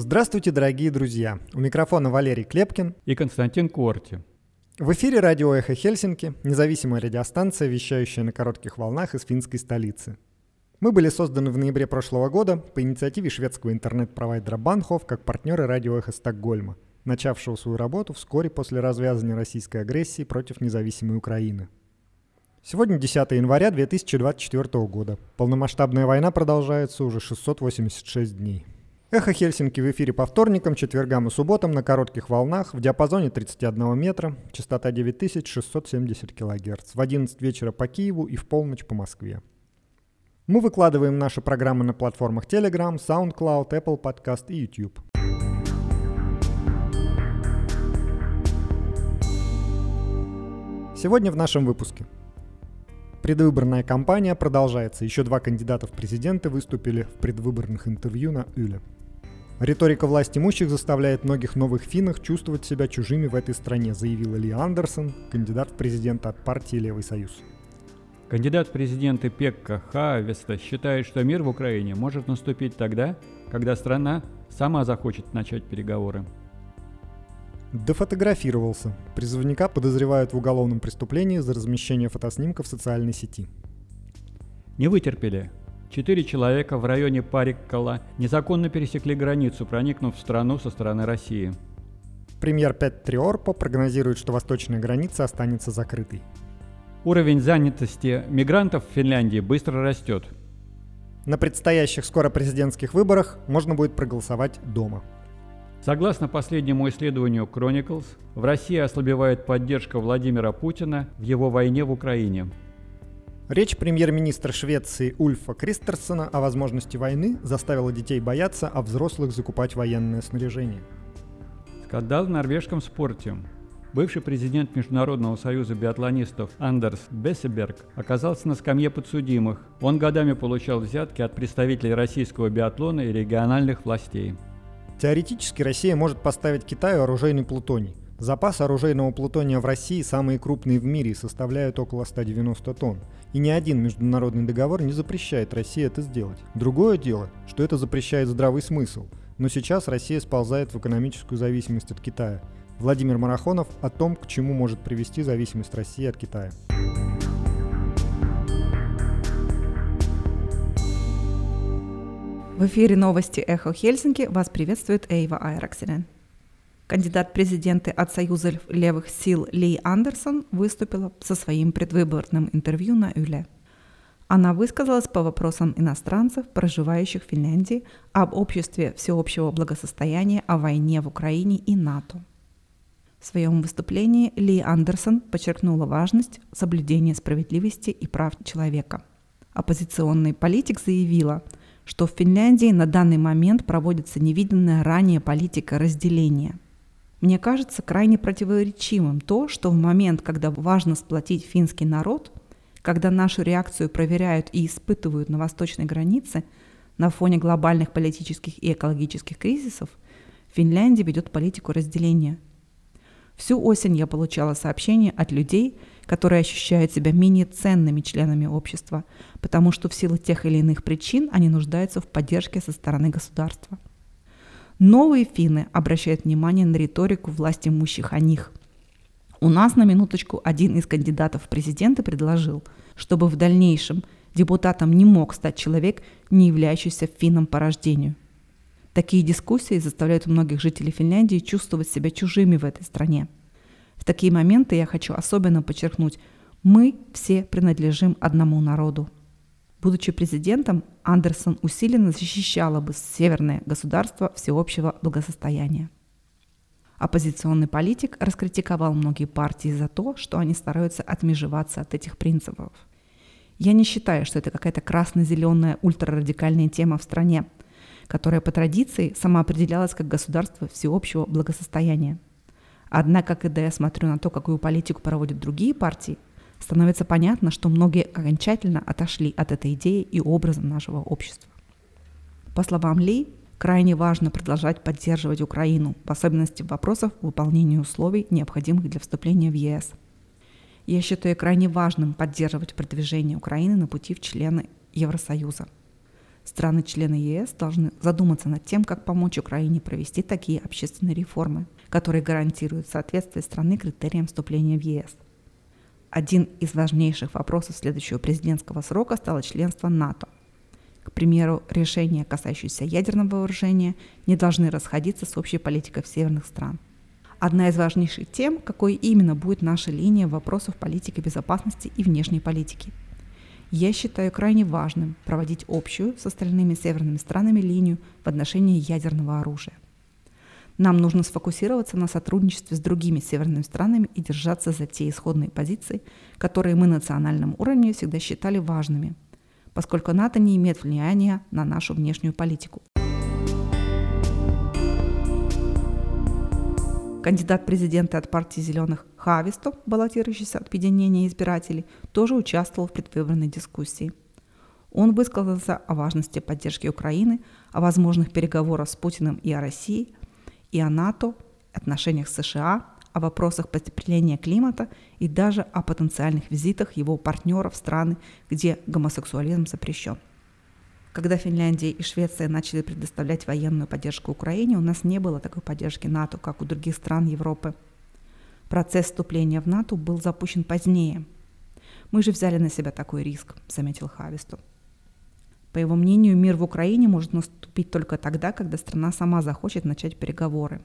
Здравствуйте, дорогие друзья! У микрофона Валерий Клепкин и Константин Корти. В эфире радио «Эхо Хельсинки», независимая радиостанция, вещающая на коротких волнах из финской столицы. Мы были созданы в ноябре прошлого года по инициативе шведского интернет-провайдера Банхов как партнеры радио «Эхо Стокгольма», начавшего свою работу вскоре после развязывания российской агрессии против независимой Украины. Сегодня 10 января 2024 года. Полномасштабная война продолжается уже 686 дней. Эхо Хельсинки в эфире по вторникам, четвергам и субботам на коротких волнах в диапазоне 31 метра, частота 9670 кГц, в 11 вечера по Киеву и в полночь по Москве. Мы выкладываем наши программы на платформах Telegram, SoundCloud, Apple Podcast и YouTube. Сегодня в нашем выпуске – Предвыборная кампания продолжается. Еще два кандидата в президенты выступили в предвыборных интервью на Юле. Риторика власть имущих заставляет многих новых финнах чувствовать себя чужими в этой стране, заявила Ли Андерсон, кандидат в президенты от партии «Левый союз». Кандидат в президенты Пекка Хаавеста считает, что мир в Украине может наступить тогда, когда страна сама захочет начать переговоры. Дофотографировался. Призывника подозревают в уголовном преступлении за размещение фотоснимков в социальной сети. Не вытерпели. Четыре человека в районе Париккала незаконно пересекли границу, проникнув в страну со стороны России. Премьер Пет Триорпо прогнозирует, что восточная граница останется закрытой. Уровень занятости мигрантов в Финляндии быстро растет. На предстоящих скоро президентских выборах можно будет проголосовать дома. Согласно последнему исследованию Chronicles, в России ослабевает поддержка Владимира Путина в его войне в Украине. Речь премьер-министра Швеции Ульфа Кристерсона о возможности войны заставила детей бояться, а взрослых закупать военное снаряжение. Скандал в норвежском спорте. Бывший президент Международного союза биатлонистов Андерс Бессеберг оказался на скамье подсудимых. Он годами получал взятки от представителей российского биатлона и региональных властей. Теоретически Россия может поставить Китаю оружейный плутоний. Запасы оружейного плутония в России самые крупные в мире и составляют около 190 тонн. И ни один международный договор не запрещает России это сделать. Другое дело, что это запрещает здравый смысл. Но сейчас Россия сползает в экономическую зависимость от Китая. Владимир Марахонов о том, к чему может привести зависимость России от Китая. В эфире новости «Эхо Хельсинки» вас приветствует Эйва Айраксинен. Кандидат президенты от Союза левых сил Ли Андерсон выступила со своим предвыборным интервью на Юле. Она высказалась по вопросам иностранцев, проживающих в Финляндии, об обществе всеобщего благосостояния, о войне в Украине и НАТО. В своем выступлении Ли Андерсон подчеркнула важность соблюдения справедливости и прав человека. Оппозиционный политик заявила – что в Финляндии на данный момент проводится невиданная ранее политика разделения. Мне кажется крайне противоречивым то, что в момент, когда важно сплотить финский народ, когда нашу реакцию проверяют и испытывают на восточной границе, на фоне глобальных политических и экологических кризисов, Финляндия ведет политику разделения. Всю осень я получала сообщения от людей, которые ощущают себя менее ценными членами общества, потому что в силу тех или иных причин они нуждаются в поддержке со стороны государства. Новые финны обращают внимание на риторику власти имущих о них. У нас на минуточку один из кандидатов в президенты предложил, чтобы в дальнейшем депутатом не мог стать человек, не являющийся финном по рождению. Такие дискуссии заставляют многих жителей Финляндии чувствовать себя чужими в этой стране – в такие моменты я хочу особенно подчеркнуть, мы все принадлежим одному народу. Будучи президентом, Андерсон усиленно защищала бы северное государство всеобщего благосостояния. Оппозиционный политик раскритиковал многие партии за то, что они стараются отмежеваться от этих принципов. Я не считаю, что это какая-то красно-зеленая ультрарадикальная тема в стране, которая по традиции самоопределялась как государство всеобщего благосостояния – Однако, когда я смотрю на то, какую политику проводят другие партии, становится понятно, что многие окончательно отошли от этой идеи и образа нашего общества. По словам Ли, крайне важно продолжать поддерживать Украину, в особенности в вопросах выполнения условий, необходимых для вступления в ЕС. Я считаю крайне важным поддерживать продвижение Украины на пути в члены Евросоюза. Страны-члены ЕС должны задуматься над тем, как помочь Украине провести такие общественные реформы, которые гарантируют соответствие страны критериям вступления в ЕС. Один из важнейших вопросов следующего президентского срока стало членство НАТО. К примеру, решения, касающиеся ядерного вооружения, не должны расходиться с общей политикой северных стран. Одна из важнейших тем, какой именно будет наша линия вопросов политики безопасности и внешней политики – я считаю крайне важным проводить общую с остальными северными странами линию в отношении ядерного оружия. Нам нужно сфокусироваться на сотрудничестве с другими северными странами и держаться за те исходные позиции, которые мы на национальном уровне всегда считали важными, поскольку НАТО не имеет влияния на нашу внешнюю политику. Кандидат президента от партии «Зеленых» Хависто, баллотирующийся от объединения избирателей, тоже участвовал в предвыборной дискуссии. Он высказался о важности поддержки Украины, о возможных переговорах с Путиным и о России, и о НАТО, отношениях с США, о вопросах потепления климата и даже о потенциальных визитах его партнеров в страны, где гомосексуализм запрещен. Когда Финляндия и Швеция начали предоставлять военную поддержку Украине, у нас не было такой поддержки НАТО, как у других стран Европы. Процесс вступления в НАТО был запущен позднее. Мы же взяли на себя такой риск, заметил Хависту. По его мнению, мир в Украине может наступить только тогда, когда страна сама захочет начать переговоры.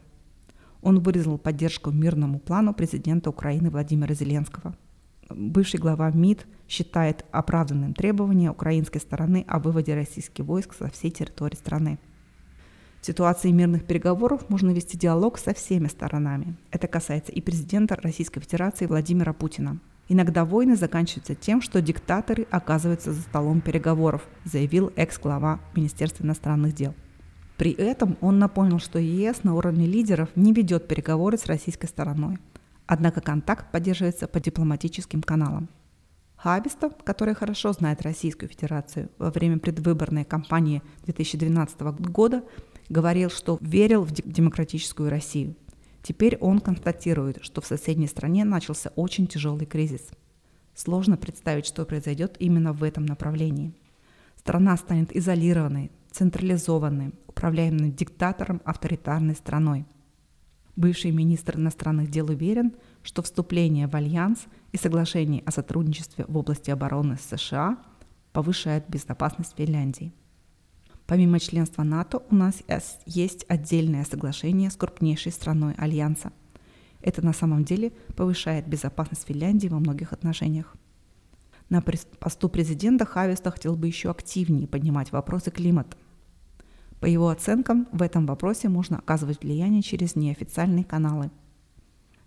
Он выразил поддержку мирному плану президента Украины Владимира Зеленского – бывший глава МИД считает оправданным требование украинской стороны о выводе российских войск со всей территории страны. В ситуации мирных переговоров можно вести диалог со всеми сторонами. Это касается и президента Российской Федерации Владимира Путина. Иногда войны заканчиваются тем, что диктаторы оказываются за столом переговоров, заявил экс-глава Министерства иностранных дел. При этом он напомнил, что ЕС на уровне лидеров не ведет переговоры с российской стороной – Однако контакт поддерживается по дипломатическим каналам. Хабиста, который хорошо знает Российскую Федерацию во время предвыборной кампании 2012 года, говорил, что верил в демократическую Россию. Теперь он констатирует, что в соседней стране начался очень тяжелый кризис. Сложно представить, что произойдет именно в этом направлении. Страна станет изолированной, централизованной, управляемой диктатором авторитарной страной – Бывший министр иностранных дел уверен, что вступление в Альянс и соглашение о сотрудничестве в области обороны США повышает безопасность Финляндии. Помимо членства НАТО у нас есть отдельное соглашение с крупнейшей страной Альянса. Это на самом деле повышает безопасность Финляндии во многих отношениях. На посту президента Хависта хотел бы еще активнее поднимать вопросы климата – по его оценкам, в этом вопросе можно оказывать влияние через неофициальные каналы.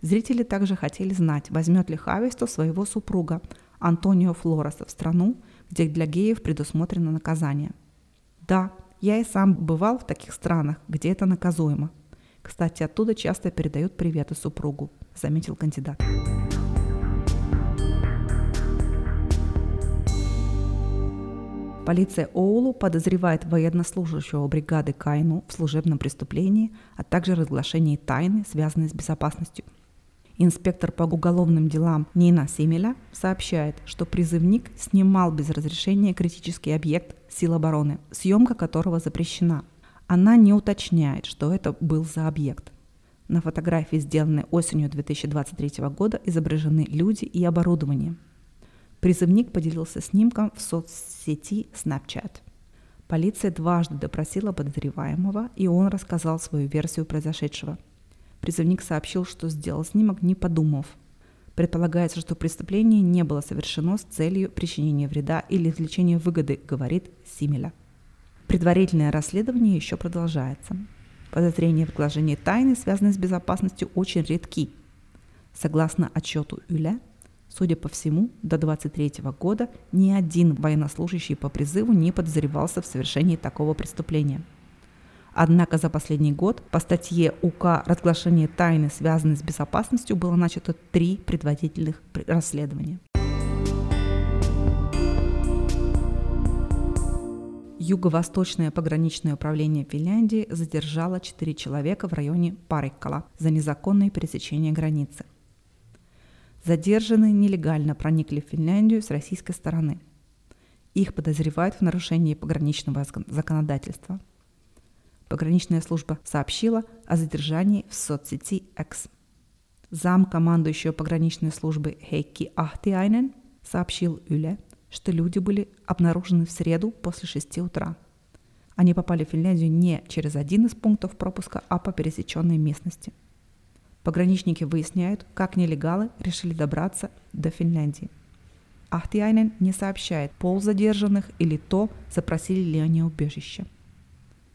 Зрители также хотели знать, возьмет ли Хависту своего супруга Антонио Флореса в страну, где для геев предусмотрено наказание. Да, я и сам бывал в таких странах, где это наказуемо. Кстати, оттуда часто передают приветы супругу, заметил кандидат. Полиция Оулу подозревает военнослужащего бригады Кайну в служебном преступлении, а также разглашении тайны, связанной с безопасностью. Инспектор по уголовным делам Нина Семеля сообщает, что призывник снимал без разрешения критический объект сил обороны, съемка которого запрещена. Она не уточняет, что это был за объект. На фотографии, сделанной осенью 2023 года, изображены люди и оборудование – Призывник поделился снимком в соцсети Snapchat. Полиция дважды допросила подозреваемого, и он рассказал свою версию произошедшего. Призывник сообщил, что сделал снимок, не подумав. Предполагается, что преступление не было совершено с целью причинения вреда или извлечения выгоды, говорит Симеля. Предварительное расследование еще продолжается. Подозрения в вложении тайны, связанные с безопасностью, очень редки. Согласно отчету Юля, Судя по всему, до 23 года ни один военнослужащий по призыву не подозревался в совершении такого преступления. Однако за последний год по статье УК «Разглашение тайны, связанной с безопасностью» было начато три предварительных расследования. Юго-Восточное пограничное управление Финляндии задержало четыре человека в районе Париккала за незаконное пересечение границы – Задержанные нелегально проникли в Финляндию с российской стороны. Их подозревают в нарушении пограничного законодательства. Пограничная служба сообщила о задержании в соцсети X. Зам командующего пограничной службы Хейки Ахтиайнен сообщил Юле, что люди были обнаружены в среду после 6 утра. Они попали в Финляндию не через один из пунктов пропуска, а по пересеченной местности. Пограничники выясняют, как нелегалы решили добраться до Финляндии. Ахтиайнен не сообщает пол задержанных или то, запросили ли они убежище.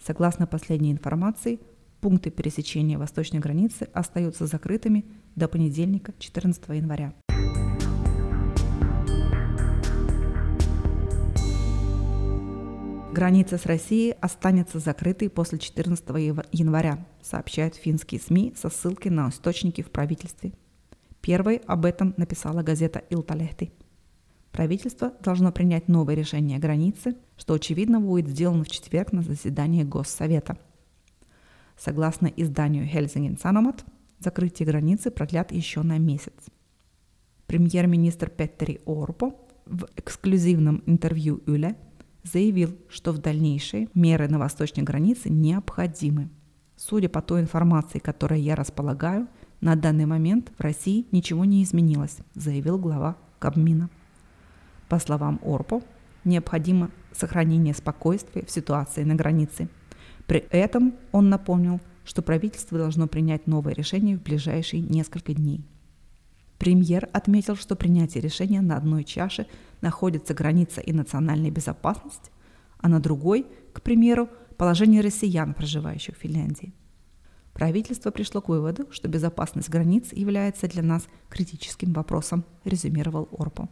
Согласно последней информации, пункты пересечения восточной границы остаются закрытыми до понедельника 14 января. Граница с Россией останется закрытой после 14 января, сообщают финские СМИ со ссылкой на источники в правительстве. Первой об этом написала газета «Илталехти». Правительство должно принять новое решение границы, что, очевидно, будет сделано в четверг на заседании Госсовета. Согласно изданию Helsingin Sanomat, закрытие границы продлят еще на месяц. Премьер-министр Петтери Орпо в эксклюзивном интервью Юле заявил, что в дальнейшие меры на восточной границе необходимы. Судя по той информации, которой я располагаю, на данный момент в России ничего не изменилось, заявил глава Кабмина. По словам Орпо, необходимо сохранение спокойствия в ситуации на границе. При этом он напомнил, что правительство должно принять новое решение в ближайшие несколько дней. Премьер отметил, что принятие решения на одной чаше находится граница и национальная безопасность, а на другой, к примеру, положение россиян, проживающих в Финляндии. Правительство пришло к выводу, что безопасность границ является для нас критическим вопросом, резюмировал Орпо.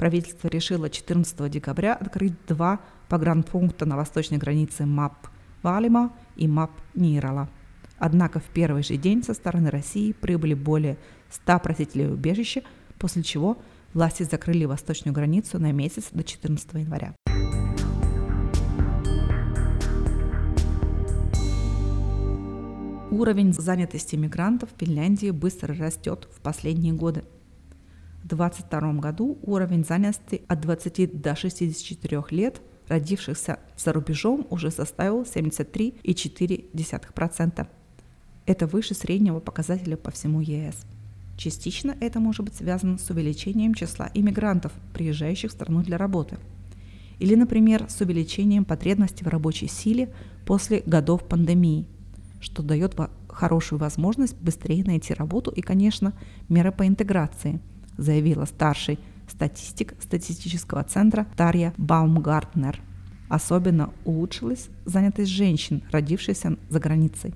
Правительство решило 14 декабря открыть два погранпункта на восточной границе МАП Валима и МАП Нирала – Однако в первый же день со стороны России прибыли более 100 просителей убежища, после чего власти закрыли восточную границу на месяц до 14 января. Уровень занятости мигрантов в Финляндии быстро растет в последние годы. В 2022 году уровень занятости от 20 до 64 лет родившихся за рубежом уже составил 73,4%. Это выше среднего показателя по всему ЕС. Частично это может быть связано с увеличением числа иммигрантов, приезжающих в страну для работы. Или, например, с увеличением потребности в рабочей силе после годов пандемии, что дает хорошую возможность быстрее найти работу и, конечно, меры по интеграции, заявила старший статистик статистического центра Тарья Баумгартнер. Особенно улучшилась занятость женщин, родившихся за границей.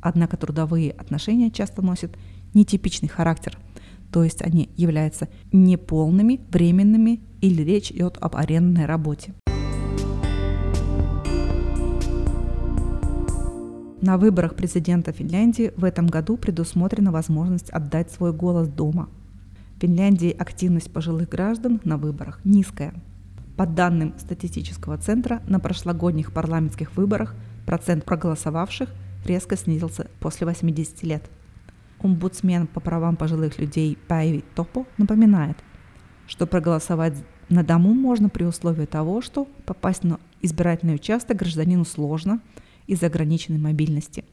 Однако трудовые отношения часто носят нетипичный характер, то есть они являются неполными, временными или речь идет об арендной работе. На выборах президента Финляндии в этом году предусмотрена возможность отдать свой голос дома. В Финляндии активность пожилых граждан на выборах низкая. По данным статистического центра, на прошлогодних парламентских выборах процент проголосовавших резко снизился после 80 лет. Омбудсмен по правам пожилых людей Пайви Топо напоминает, что проголосовать на дому можно при условии того, что попасть на избирательный участок гражданину сложно из-за ограниченной мобильности.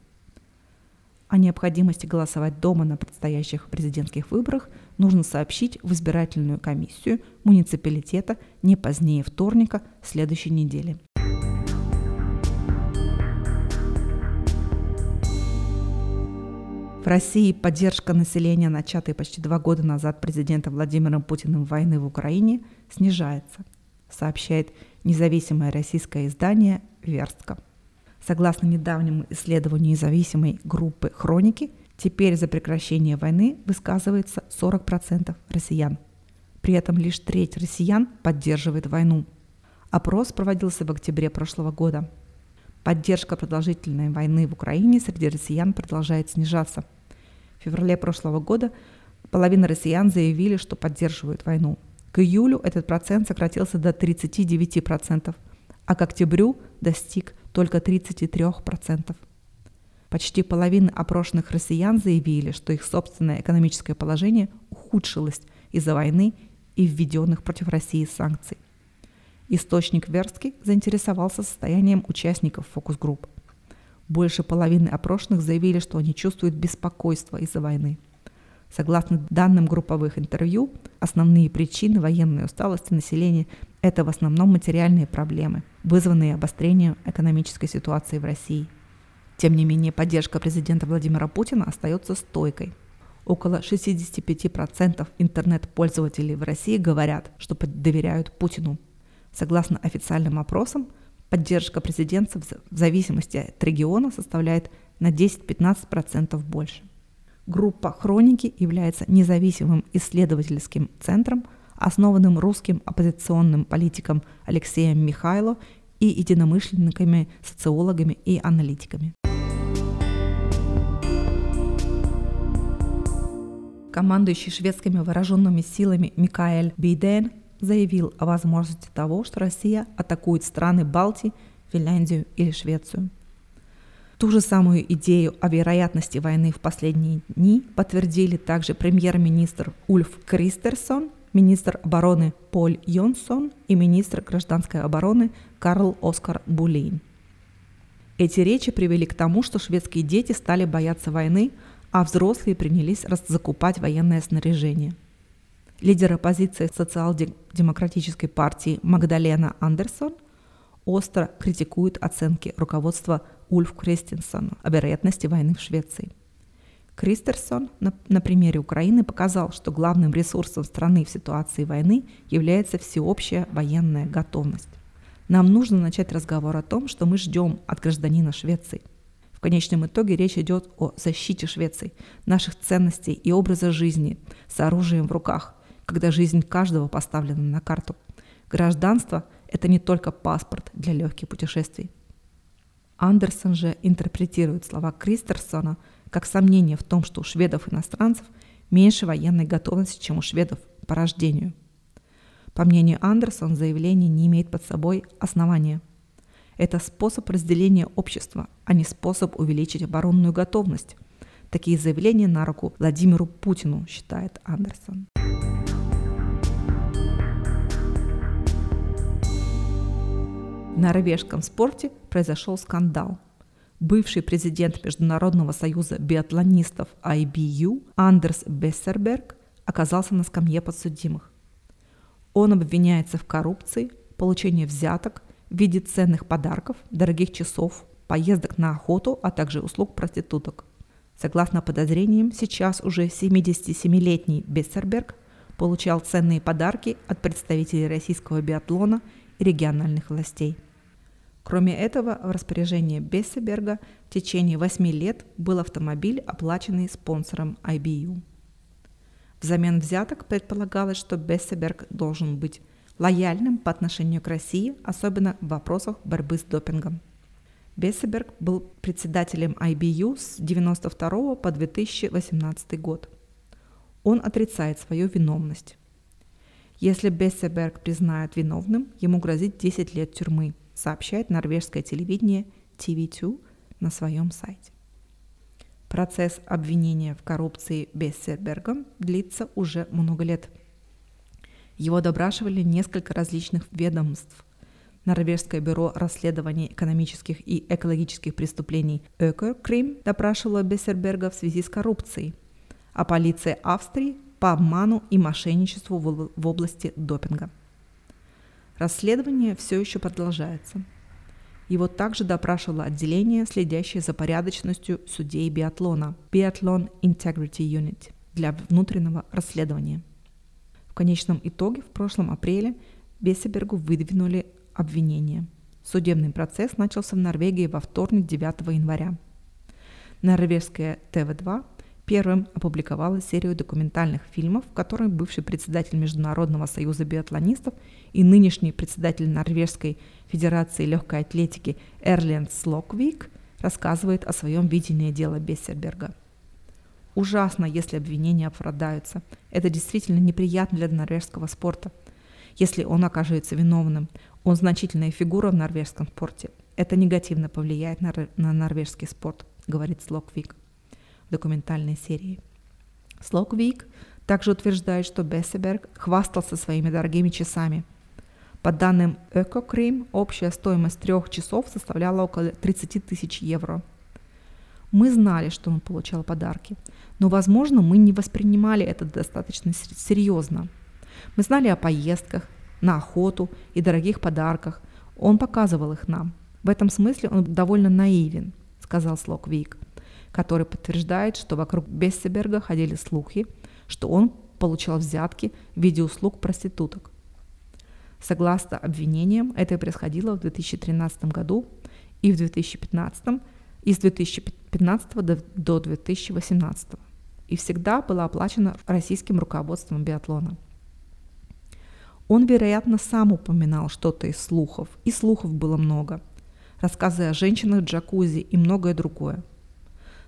О необходимости голосовать дома на предстоящих президентских выборах нужно сообщить в избирательную комиссию муниципалитета не позднее вторника следующей недели. В России поддержка населения, начатой почти два года назад президентом Владимиром Путиным войны в Украине, снижается, сообщает независимое российское издание «Верстка». Согласно недавнему исследованию независимой группы «Хроники», теперь за прекращение войны высказывается 40% россиян. При этом лишь треть россиян поддерживает войну. Опрос проводился в октябре прошлого года. Поддержка продолжительной войны в Украине среди россиян продолжает снижаться – в феврале прошлого года половина россиян заявили, что поддерживают войну. К июлю этот процент сократился до 39%, а к октябрю достиг только 33%. Почти половина опрошенных россиян заявили, что их собственное экономическое положение ухудшилось из-за войны и введенных против России санкций. Источник Верстки заинтересовался состоянием участников фокус-групп. Больше половины опрошенных заявили, что они чувствуют беспокойство из-за войны. Согласно данным групповых интервью, основные причины военной усталости населения – это в основном материальные проблемы, вызванные обострением экономической ситуации в России. Тем не менее, поддержка президента Владимира Путина остается стойкой. Около 65% интернет-пользователей в России говорят, что доверяют Путину. Согласно официальным опросам, поддержка президента в зависимости от региона составляет на 10-15% больше. Группа «Хроники» является независимым исследовательским центром, основанным русским оппозиционным политиком Алексеем Михайло и единомышленниками, социологами и аналитиками. Командующий шведскими вооруженными силами Микаэль Бейден заявил о возможности того, что Россия атакует страны Балтии, Финляндию или Швецию. Ту же самую идею о вероятности войны в последние дни подтвердили также премьер-министр Ульф Кристерсон, министр обороны Поль Йонсон и министр гражданской обороны Карл Оскар Булейн. Эти речи привели к тому, что шведские дети стали бояться войны, а взрослые принялись закупать военное снаряжение. Лидер оппозиции социал-демократической партии Магдалена Андерсон остро критикует оценки руководства Ульф Кристенсону о вероятности войны в Швеции. Кристерсон на, на примере Украины показал, что главным ресурсом страны в ситуации войны является всеобщая военная готовность. Нам нужно начать разговор о том, что мы ждем от гражданина Швеции. В конечном итоге речь идет о защите Швеции, наших ценностей и образа жизни с оружием в руках, когда жизнь каждого поставлена на карту. Гражданство – это не только паспорт для легких путешествий. Андерсон же интерпретирует слова Кристерсона как сомнение в том, что у шведов-иностранцев меньше военной готовности, чем у шведов по рождению. По мнению Андерсона, заявление не имеет под собой основания. Это способ разделения общества, а не способ увеличить оборонную готовность. Такие заявления на руку Владимиру Путину, считает Андерсон. В норвежском спорте произошел скандал. Бывший президент Международного союза биатлонистов IBU Андерс Бессерберг оказался на скамье подсудимых. Он обвиняется в коррупции, получении взяток в виде ценных подарков, дорогих часов, поездок на охоту, а также услуг проституток. Согласно подозрениям, сейчас уже 77-летний Бессерберг получал ценные подарки от представителей российского биатлона и региональных властей – Кроме этого, в распоряжении Бессеберга в течение 8 лет был автомобиль, оплаченный спонсором IBU. Взамен взяток предполагалось, что Бессеберг должен быть лояльным по отношению к России, особенно в вопросах борьбы с допингом. Бессеберг был председателем IBU с 1992 по 2018 год. Он отрицает свою виновность. Если Бессеберг признает виновным, ему грозит 10 лет тюрьмы – сообщает норвежское телевидение TV2 на своем сайте. Процесс обвинения в коррупции Бессербергом длится уже много лет. Его допрашивали несколько различных ведомств. Норвежское бюро расследования экономических и экологических преступлений Ökokrim допрашивало Бессерберга в связи с коррупцией, а полиция Австрии по обману и мошенничеству в области допинга. Расследование все еще продолжается. Его также допрашивало отделение, следящее за порядочностью судей биатлона Biathlon Integrity Unit для внутреннего расследования. Конечном итоге в прошлом апреле Бесебергу выдвинули обвинение. Судебный процесс начался в Норвегии во вторник 9 января. Норвежская ТВ-2 первым опубликовала серию документальных фильмов, в которых бывший председатель Международного союза биатлонистов и нынешний председатель Норвежской Федерации легкой атлетики Эрленд Слоквик рассказывает о своем видении дела Бессерберга. Ужасно, если обвинения оправдаются. Это действительно неприятно для норвежского спорта. Если он окажется виновным, он значительная фигура в норвежском спорте. Это негативно повлияет на, на норвежский спорт, говорит Слоквик документальной серии. Слоквик также утверждает, что Бессеберг хвастался своими дорогими часами. По данным Ökokrim, общая стоимость трех часов составляла около 30 тысяч евро. Мы знали, что он получал подарки, но, возможно, мы не воспринимали это достаточно серьезно. Мы знали о поездках, на охоту и дорогих подарках. Он показывал их нам. В этом смысле он довольно наивен, сказал Слоквик, который подтверждает, что вокруг Бессеберга ходили слухи, что он получал взятки в виде услуг проституток. Согласно обвинениям, это происходило в 2013 году и в 2015 и с 2015 до 2018 и всегда была оплачена российским руководством биатлона. Он, вероятно, сам упоминал что-то из слухов, и слухов было много. Рассказы о женщинах джакузи и многое другое.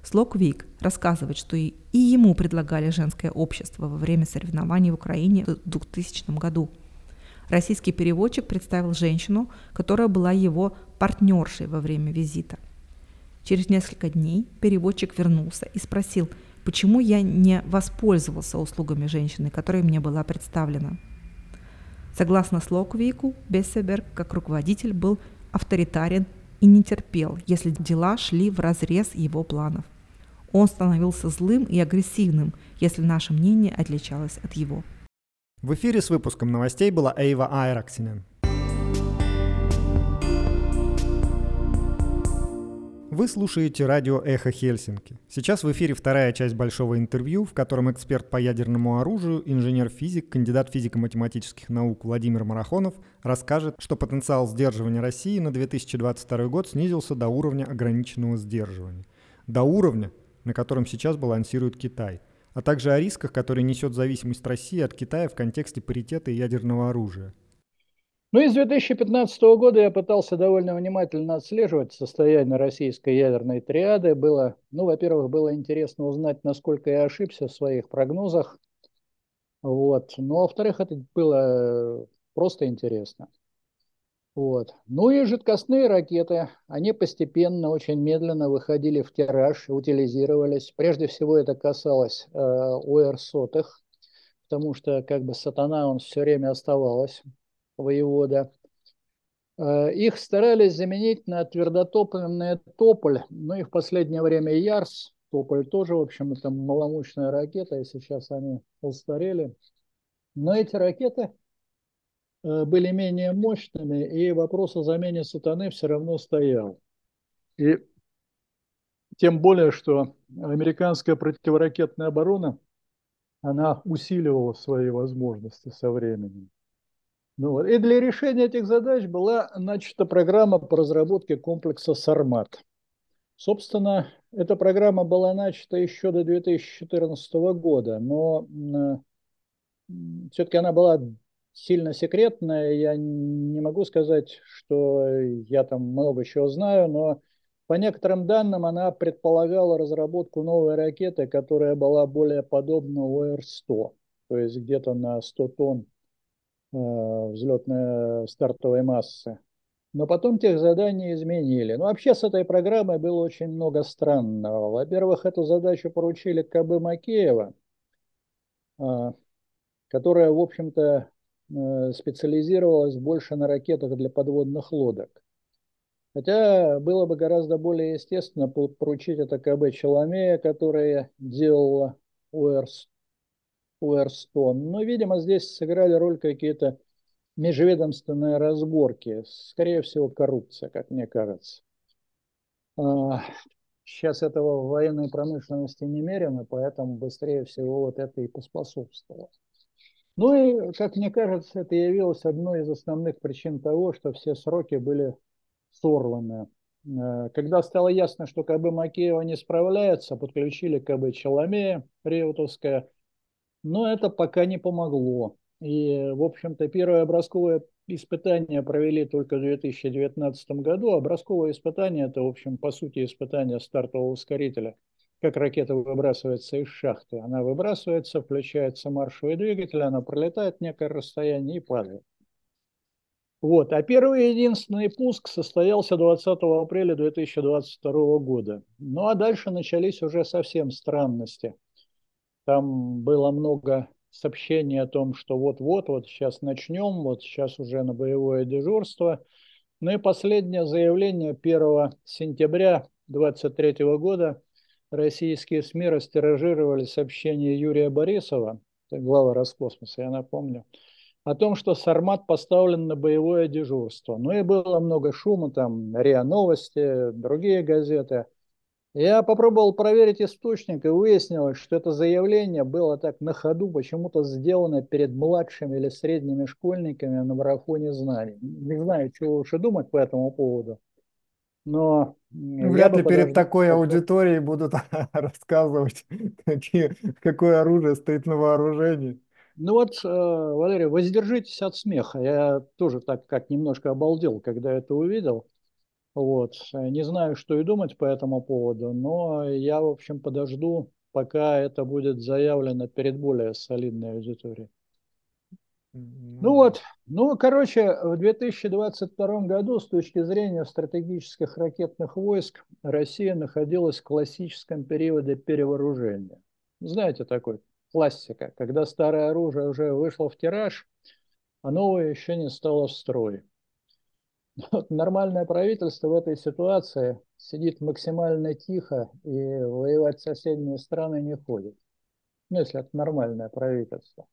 Слоквик рассказывает, что и, и ему предлагали женское общество во время соревнований в Украине в 2000 году. Российский переводчик представил женщину, которая была его партнершей во время визита. Через несколько дней переводчик вернулся и спросил, почему я не воспользовался услугами женщины, которая мне была представлена – Согласно Слоквику, Бессеберг как руководитель был авторитарен и не терпел, если дела шли в разрез его планов. Он становился злым и агрессивным, если наше мнение отличалось от его. В эфире с выпуском новостей была Эйва Айраксинен. Вы слушаете радио «Эхо Хельсинки». Сейчас в эфире вторая часть большого интервью, в котором эксперт по ядерному оружию, инженер-физик, кандидат физико-математических наук Владимир Марахонов расскажет, что потенциал сдерживания России на 2022 год снизился до уровня ограниченного сдерживания. До уровня, на котором сейчас балансирует Китай, а также о рисках, которые несет зависимость России от Китая в контексте паритета ядерного оружия – ну и с 2015 года я пытался довольно внимательно отслеживать состояние российской ядерной триады. Было, ну, во-первых, было интересно узнать, насколько я ошибся в своих прогнозах. Вот. Ну, а во-вторых, это было просто интересно. Вот. Ну и жидкостные ракеты, они постепенно, очень медленно выходили в тираж, утилизировались. Прежде всего это касалось э, ОР-сотых, потому что как бы сатана, он все время оставалась воевода. Э, их старались заменить на твердотопливный тополь, ну и в последнее время Ярс, тополь тоже, в общем, это маломощная ракета, и сейчас они устарели. Но эти ракеты э, были менее мощными, и вопрос о замене сатаны все равно стоял. И тем более, что американская противоракетная оборона, она усиливала свои возможности со временем. Ну, вот. И для решения этих задач была начата программа по разработке комплекса «Сармат». Собственно, эта программа была начата еще до 2014 года, но все-таки она была сильно секретная. Я не могу сказать, что я там много чего знаю, но по некоторым данным она предполагала разработку новой ракеты, которая была более подобна ОР-100, то есть где-то на 100 тонн Э, взлетной стартовой массы. Но потом тех заданий изменили. Ну, вообще с этой программой было очень много странного. Во-первых, эту задачу поручили КБ Макеева, а, которая, в общем-то, э, специализировалась больше на ракетах для подводных лодок. Хотя было бы гораздо более естественно поручить это КБ Челомея, которая делала УР-100 Уэрстон. Но, видимо, здесь сыграли роль какие-то межведомственные разборки. Скорее всего, коррупция, как мне кажется. Сейчас а, этого в военной промышленности немерено, поэтому быстрее всего вот это и поспособствовало. Ну и, как мне кажется, это явилось одной из основных причин того, что все сроки были сорваны. А, когда стало ясно, что КБ Макеева не справляется, подключили КБ Челомея, Реутовская, но это пока не помогло. И, в общем-то, первое образковое испытание провели только в 2019 году. Образковое испытание – это, в общем, по сути, испытание стартового ускорителя. Как ракета выбрасывается из шахты. Она выбрасывается, включается маршевый двигатель, она пролетает некое расстояние и падает. Вот. А первый единственный пуск состоялся 20 апреля 2022 года. Ну а дальше начались уже совсем странности – там было много сообщения о том, что вот-вот, вот сейчас начнем, вот сейчас уже на боевое дежурство. Ну и последнее заявление 1 сентября 2023 года российские СМИ растиражировали сообщение Юрия Борисова, глава Роскосмоса, я напомню, о том, что Сармат поставлен на боевое дежурство. Ну и было много шума, там РИА Новости, другие газеты. Я попробовал проверить источник и выяснилось, что это заявление было так на ходу почему-то сделано перед младшими или средними школьниками на марафоне знаний. Не знаю, чего лучше думать по этому поводу. Но Вряд ли перед такой аудиторией будут рассказывать, какие, какое оружие стоит на вооружении. Ну вот, э, Валерий, воздержитесь от смеха. Я тоже так как немножко обалдел, когда это увидел. Вот. Не знаю, что и думать по этому поводу, но я, в общем, подожду, пока это будет заявлено перед более солидной аудиторией. Ну вот, ну, короче, в 2022 году с точки зрения стратегических ракетных войск Россия находилась в классическом периоде перевооружения. Знаете, такой классика, когда старое оружие уже вышло в тираж, а новое еще не стало в строй. Вот нормальное правительство в этой ситуации сидит максимально тихо и воевать в соседние страны не ходит. Ну, если это нормальное правительство.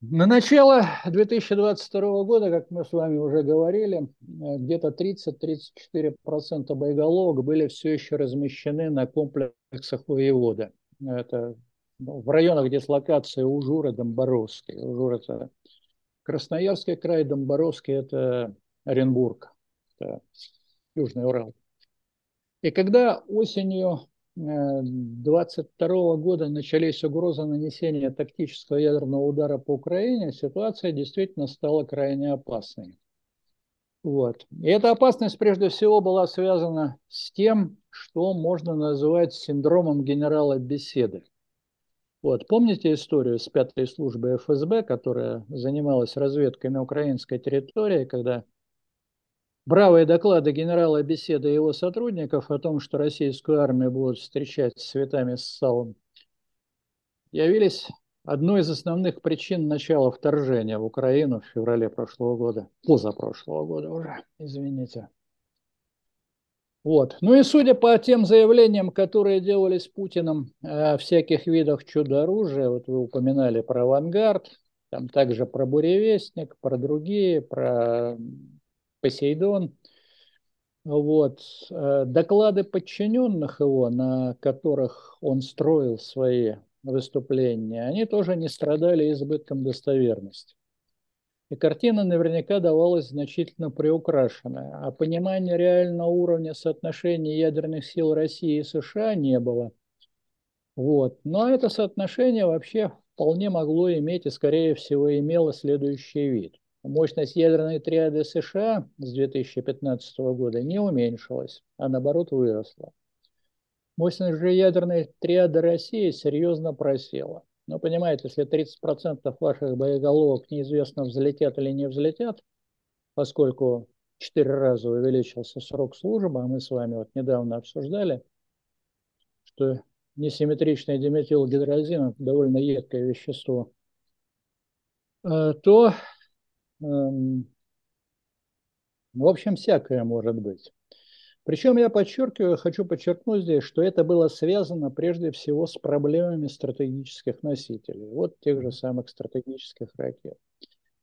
На начало 2022 года, как мы с вами уже говорили, где-то 30-34% боеголовок были все еще размещены на комплексах воевода это ну, в районах дислокации Ужура, Домборовский. Ужур – это Красноярский край, Домборовский – это Оренбург, это Южный Урал. И когда осенью 22 э, года начались угрозы нанесения тактического ядерного удара по Украине, ситуация действительно стала крайне опасной. Вот. И эта опасность прежде всего была связана с тем, что можно назвать синдромом генерала беседы. Вот. Помните историю с пятой службы ФСБ, которая занималась разведкой на украинской территории, когда бравые доклады генерала Беседы и его сотрудников о том, что российскую армию будут встречать цветами с салом, явились одной из основных причин начала вторжения в Украину в феврале прошлого года, позапрошлого года уже, извините. Вот. Ну и судя по тем заявлениям, которые делались Путиным о всяких видах чудо-оружия, вот вы упоминали про «Авангард», там также про «Буревестник», про другие, про «Посейдон», вот. Э, доклады подчиненных его, на которых он строил свои выступления, они тоже не страдали избытком достоверности. И картина наверняка давалась значительно приукрашенная, а понимания реального уровня соотношения ядерных сил России и США не было. Вот. Но это соотношение вообще вполне могло иметь и, скорее всего, имело следующий вид. Мощность ядерной триады США с 2015 года не уменьшилась, а наоборот выросла. Мощность же ядерной триады России серьезно просела. Но понимаете, если 30% ваших боеголовок неизвестно взлетят или не взлетят, поскольку четыре раза увеличился срок службы, а мы с вами вот недавно обсуждали, что несимметричный диметилгидрозин – довольно едкое вещество, э, то, эм, в общем, всякое может быть. Причем я подчеркиваю, хочу подчеркнуть здесь, что это было связано прежде всего с проблемами стратегических носителей, вот тех же самых стратегических ракет.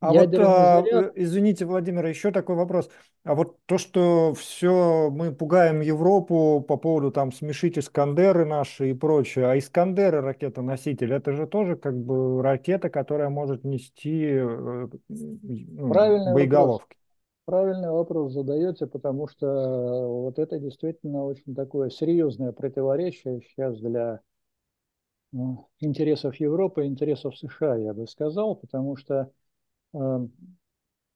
А Ядерный вот, а, заряд... извините, Владимир, еще такой вопрос. А вот то, что все мы пугаем Европу по поводу там смешить Искандеры наши и прочее, а Искандеры ракета-носитель, это же тоже как бы ракета, которая может нести э, ну, боеголовки. Вопрос правильный вопрос задаете, потому что э, вот это действительно очень такое серьезное противоречие сейчас для ну, интересов Европы, интересов США, я бы сказал, потому что э,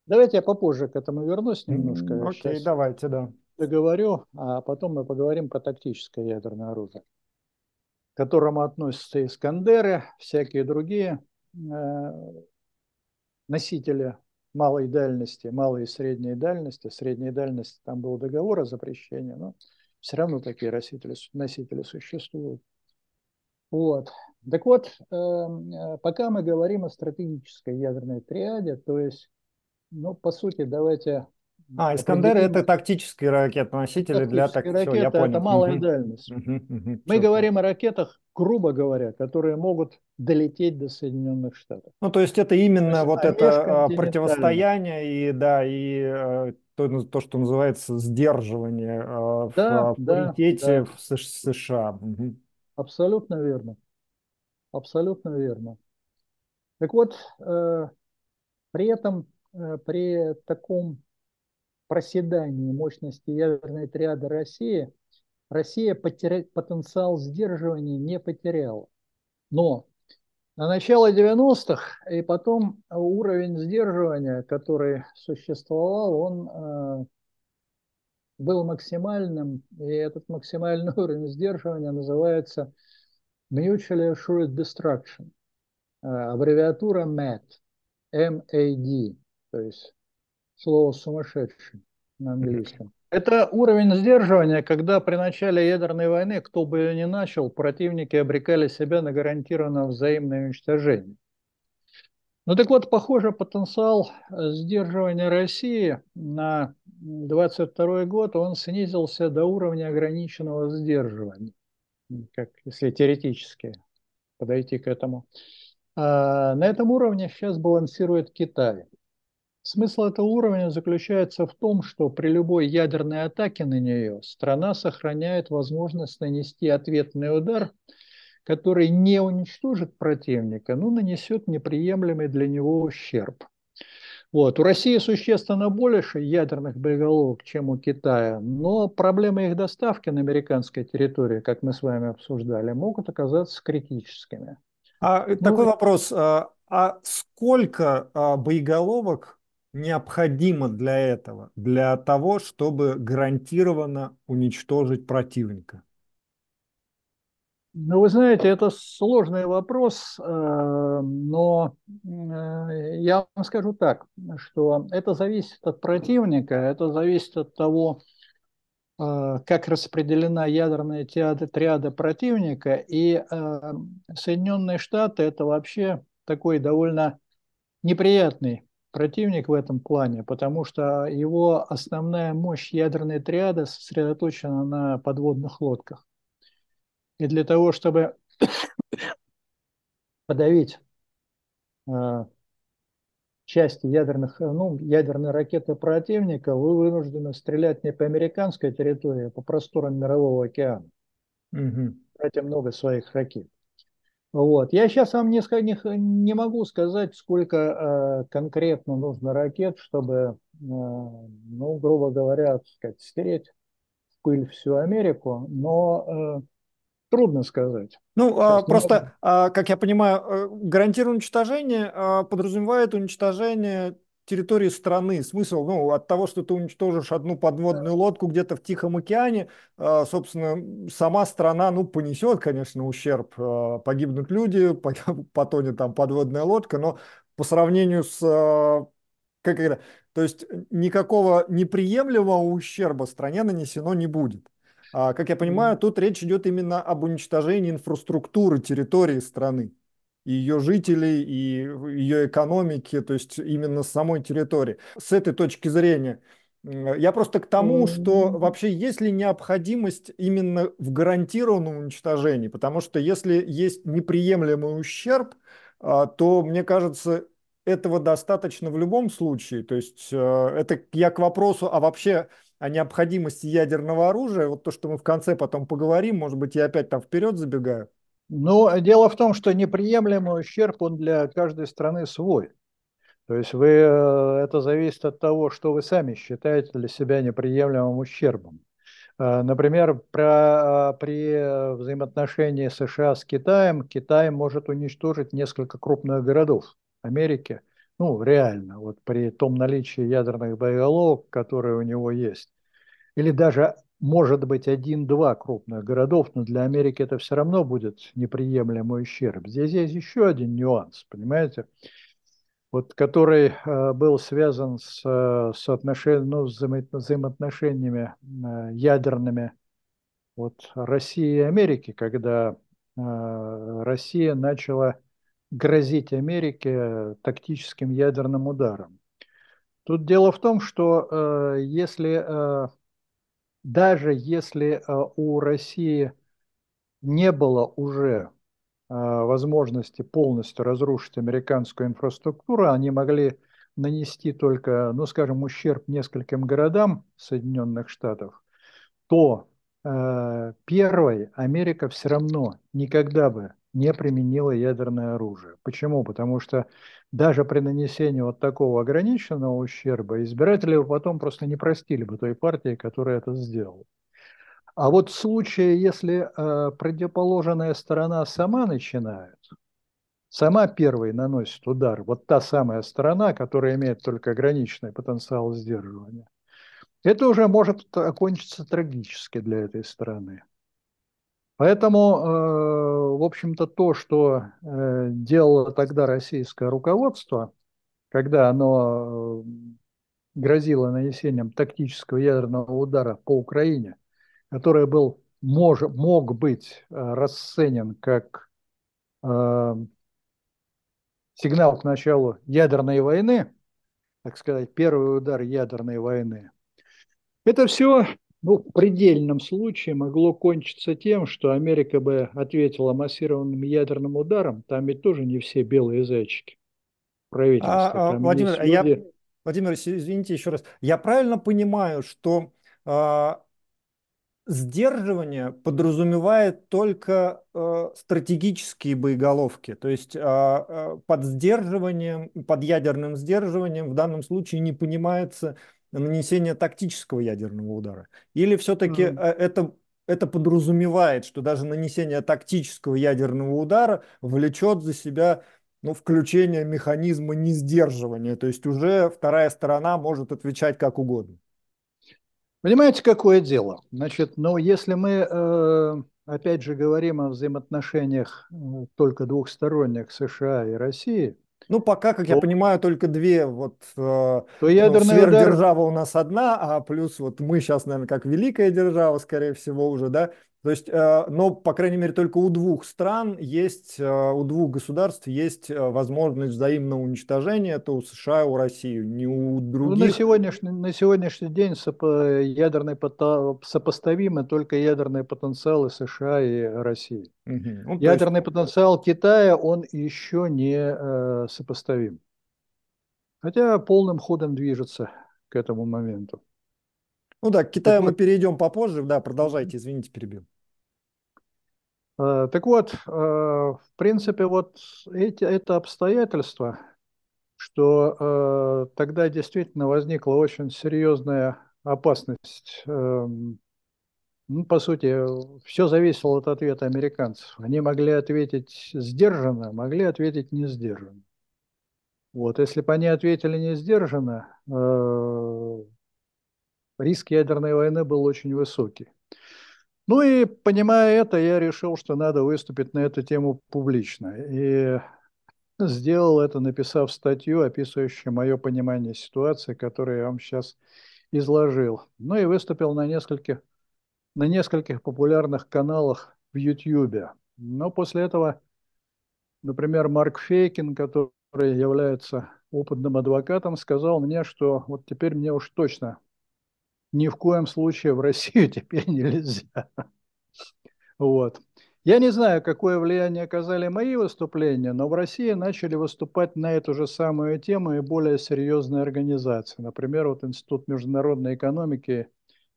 давайте я попозже к этому вернусь немножко. Окей, okay, давайте, да. Договорю, а потом мы поговорим про тактическое ядерное оружие, к которому относятся Искандеры, всякие другие э, носители малой дальности, малой и средней дальности. Средней дальности там был договор о запрещении, но все равно такие носители, носители существуют. Вот. Так вот, эм, пока мы говорим о стратегической ядерной триаде, то есть, ну, по сути, давайте а, Искандеры это тактические ракеты-носители для так... ракеты, Все, я понял. это малая угу. дальность. Угу, угу, Мы говорим о ракетах, грубо говоря, которые могут долететь до Соединенных Штатов. Ну, то есть это именно есть вот это а, противостояние и, да, и э, то, то, что называется сдерживание да, в паритете да, да. в США. Угу. Абсолютно верно. Абсолютно верно. Так вот, э, при этом, э, при таком проседании мощности ядерной триады России, Россия потерять потенциал сдерживания не потеряла. Но на начало 90-х и потом уровень сдерживания, который существовал, он э, был максимальным, и этот максимальный уровень сдерживания называется Mutually Assured Destruction, э, аббревиатура MAD, MAD, то есть слово сумасшедший на английском. Это уровень сдерживания, когда при начале ядерной войны, кто бы ее ни начал, противники обрекали себя на гарантированное взаимное уничтожение. Ну так вот, похоже, потенциал э, сдерживания России на 22 год, он снизился до уровня ограниченного сдерживания, как если теоретически подойти к этому. А на этом уровне сейчас балансирует Китай. Смысл этого уровня заключается в том, что при любой ядерной атаке на нее страна сохраняет возможность нанести ответный удар, который не уничтожит противника, но нанесет неприемлемый для него ущерб. Вот. У России существенно больше ядерных боеголовок, чем у Китая, но проблемы их доставки на американской территории, как мы с вами обсуждали, могут оказаться критическими. А, ну, такой вопрос. А, а сколько а, боеголовок необходимо для этого, для того, чтобы гарантированно уничтожить противника? Ну, вы знаете, это сложный вопрос, э, но э, я вам скажу так, что это зависит от противника, это зависит от того, э, как распределена ядерная триада, триада противника, и Соединенные Штаты это вообще такой довольно неприятный противник в этом плане, потому что его основная мощь ядерной триады сосредоточена на подводных лодках. И для того, чтобы подавить э, части ядерных, ну, ядерной ракеты противника, вы вынуждены стрелять не по американской территории, а по просторам Мирового океана. Угу. Тратя много своих ракет. Вот. Я сейчас вам не, не, не могу сказать, сколько э, конкретно нужно ракет, чтобы, э, ну, грубо говоря, сказать, стереть в пыль всю Америку, но э, трудно сказать. Ну, а, просто, а, как я понимаю, э, гарантированное уничтожение а, подразумевает уничтожение территории страны. Смысл, ну, от того, что ты уничтожишь одну подводную лодку где-то в Тихом океане, э, собственно, сама страна, ну, понесет, конечно, ущерб. Э, погибнут люди, потонет там подводная лодка, но по сравнению с... Э, как это, то есть никакого неприемлемого ущерба стране нанесено не будет. А, как я понимаю, тут речь идет именно об уничтожении инфраструктуры территории страны и ее жителей, и ее экономики, то есть именно самой территории. С этой точки зрения, я просто к тому, что вообще есть ли необходимость именно в гарантированном уничтожении, потому что если есть неприемлемый ущерб, а, то, мне кажется, этого достаточно в любом случае. То есть э, это я к вопросу, а вообще о необходимости ядерного оружия, вот то, что мы в конце потом поговорим, может быть, я опять там вперед забегаю. Ну, дело в том, что неприемлемый ущерб, он для каждой страны свой. То есть вы, э, это зависит от того, что вы сами считаете для себя неприемлемым ущербом. Э, например, про, э, при взаимоотношении США с Китаем, Китай может уничтожить несколько крупных городов Америки, ну, реально, вот при том наличии ядерных боеголовок, которые у него есть. Или даже может быть один-два крупных городов, но для Америки это все равно будет неприемлемый ущерб. Здесь есть еще один нюанс, понимаете, вот, который э, был связан с, э, с, отношен... ну, с взаимоотношениями э, ядерными вот, России и Америки, когда Россия начала грозить Америке тактическим ядерным ударом. Тут дело в том, что если даже если у России не было уже возможности полностью разрушить американскую инфраструктуру, они могли нанести только, ну, скажем, ущерб нескольким городам Соединенных Штатов, то э, первой Америка все равно никогда бы не применила ядерное оружие. Почему? Потому что даже при нанесении вот такого ограниченного ущерба избиратели потом просто не простили бы той партии, которая это сделала. А вот в случае, если э, противоположная сторона сама начинает, сама первой наносит удар, вот та самая сторона, которая имеет только ограниченный потенциал сдерживания, это уже может окончиться трагически для этой стороны. Поэтому, э, в общем-то, то, что э, делало тогда российское руководство, когда оно э, грозило нанесением тактического ядерного удара по Украине, который был, мож, мог быть расценен как сигнал к началу ядерной войны, так сказать, первый удар ядерной войны, это все ну, в предельном случае могло кончиться тем, что Америка бы ответила массированным ядерным ударом. Там ведь тоже не все белые зайчики. Правительство. А, а Владимир, люди... я, Владимир, извините еще раз. Я правильно понимаю, что а, Сдерживание подразумевает только э, стратегические боеголовки, то есть э, э, под сдерживанием, под ядерным сдерживанием в данном случае не понимается нанесение тактического ядерного удара. Или все-таки mm. это, это подразумевает, что даже нанесение тактического ядерного удара влечет за себя ну, включение механизма несдерживания, то есть уже вторая сторона может отвечать как угодно. Понимаете, какое дело? Значит, ну, если мы, э, опять же, говорим о взаимоотношениях э, только двухсторонних США и России, ну, пока, как я понимаю, только две вот э, то ну, сверхдержава удар... у нас одна, а плюс вот мы сейчас, наверное, как великая держава, скорее всего, уже, да, то есть, э, но, по крайней мере, только у двух стран есть, э, у двух государств есть э, возможность взаимного уничтожения, это у США и у России, не у других. Ну, на, сегодняшний, на сегодняшний день сопо, ядерный сопоставимы только ядерные потенциалы США и России. Угу. Ну, ядерный есть... потенциал Китая, он еще не э, сопоставим. Хотя полным ходом движется к этому моменту. Ну да, к Китаю мы перейдем попозже. Да, продолжайте, извините, перебил. Э, так вот, э, в принципе, вот эти, это обстоятельство, что э, тогда действительно возникла очень серьезная опасность. Эм, ну, по сути, все зависело от ответа американцев. Они могли ответить сдержанно, могли ответить не сдержанно. Вот, если бы они ответили не сдержанно, риск ядерной войны был очень высокий. Ну и понимая это, я решил, что надо выступить на эту тему публично. И сделал это, написав статью, описывающую мое понимание ситуации, которую я вам сейчас изложил. Ну и выступил на нескольких, на нескольких популярных каналах в YouTube. Но после этого, например, Марк Фейкин, который является опытным адвокатом, сказал мне, что вот теперь мне уж точно ни в коем случае в Россию теперь нельзя. Вот. Я не знаю, какое влияние оказали мои выступления, но в России начали выступать на эту же самую тему и более серьезные организации. Например, вот Институт международной экономики,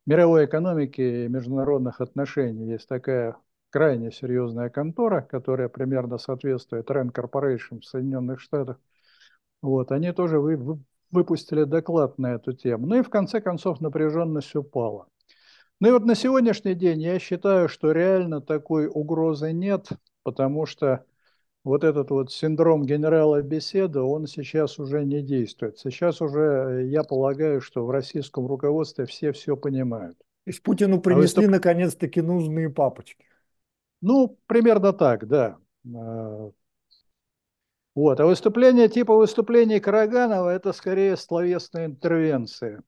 мировой экономики и международных отношений. Есть такая крайне серьезная контора, которая примерно соответствует Rand Corporation в Соединенных Штатах. Вот, они тоже вы, выпустили доклад на эту тему. Ну и в конце концов напряженность упала. Ну и вот на сегодняшний день я считаю, что реально такой угрозы нет, потому что вот этот вот синдром генерала беседы, он сейчас уже не действует. Сейчас уже, я полагаю, что в российском руководстве все все понимают. То есть Путину принесли а выступ... наконец-таки нужные папочки. Ну, примерно так, да. Вот. А выступление типа выступлений Караганова – это скорее словесные интервенции.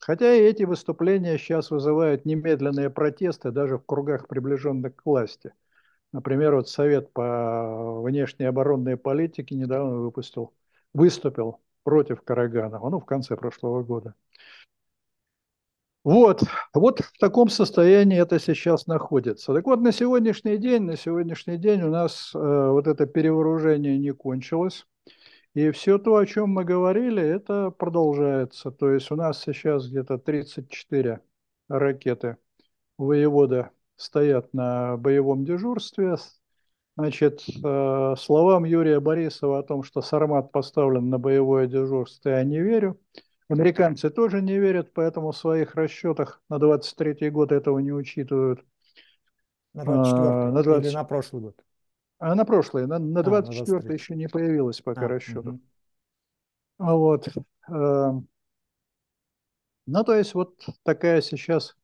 Хотя и эти выступления сейчас вызывают немедленные протесты даже в кругах, приближенных к власти. Например, вот Совет по внешней оборонной политике недавно выпустил, выступил против Караганова, ну, в конце прошлого года. Вот, вот в таком состоянии это сейчас находится. Так вот, на сегодняшний день, на сегодняшний день у нас э, вот это перевооружение не кончилось. И все то, о чем мы говорили, это продолжается. То есть у нас сейчас где-то 34 ракеты воевода стоят на боевом дежурстве. Значит, э, словам Юрия Борисова о том, что Сармат поставлен на боевое дежурство, я не верю. Американцы тоже не верят, поэтому в своих расчетах на 23 год этого не учитывают. На 24 а, на 20... или на прошлый год? А на прошлый, на, на 24 а, на еще не появилось пока а, расчетов. Угу. Вот. Эм, ну, то есть вот такая сейчас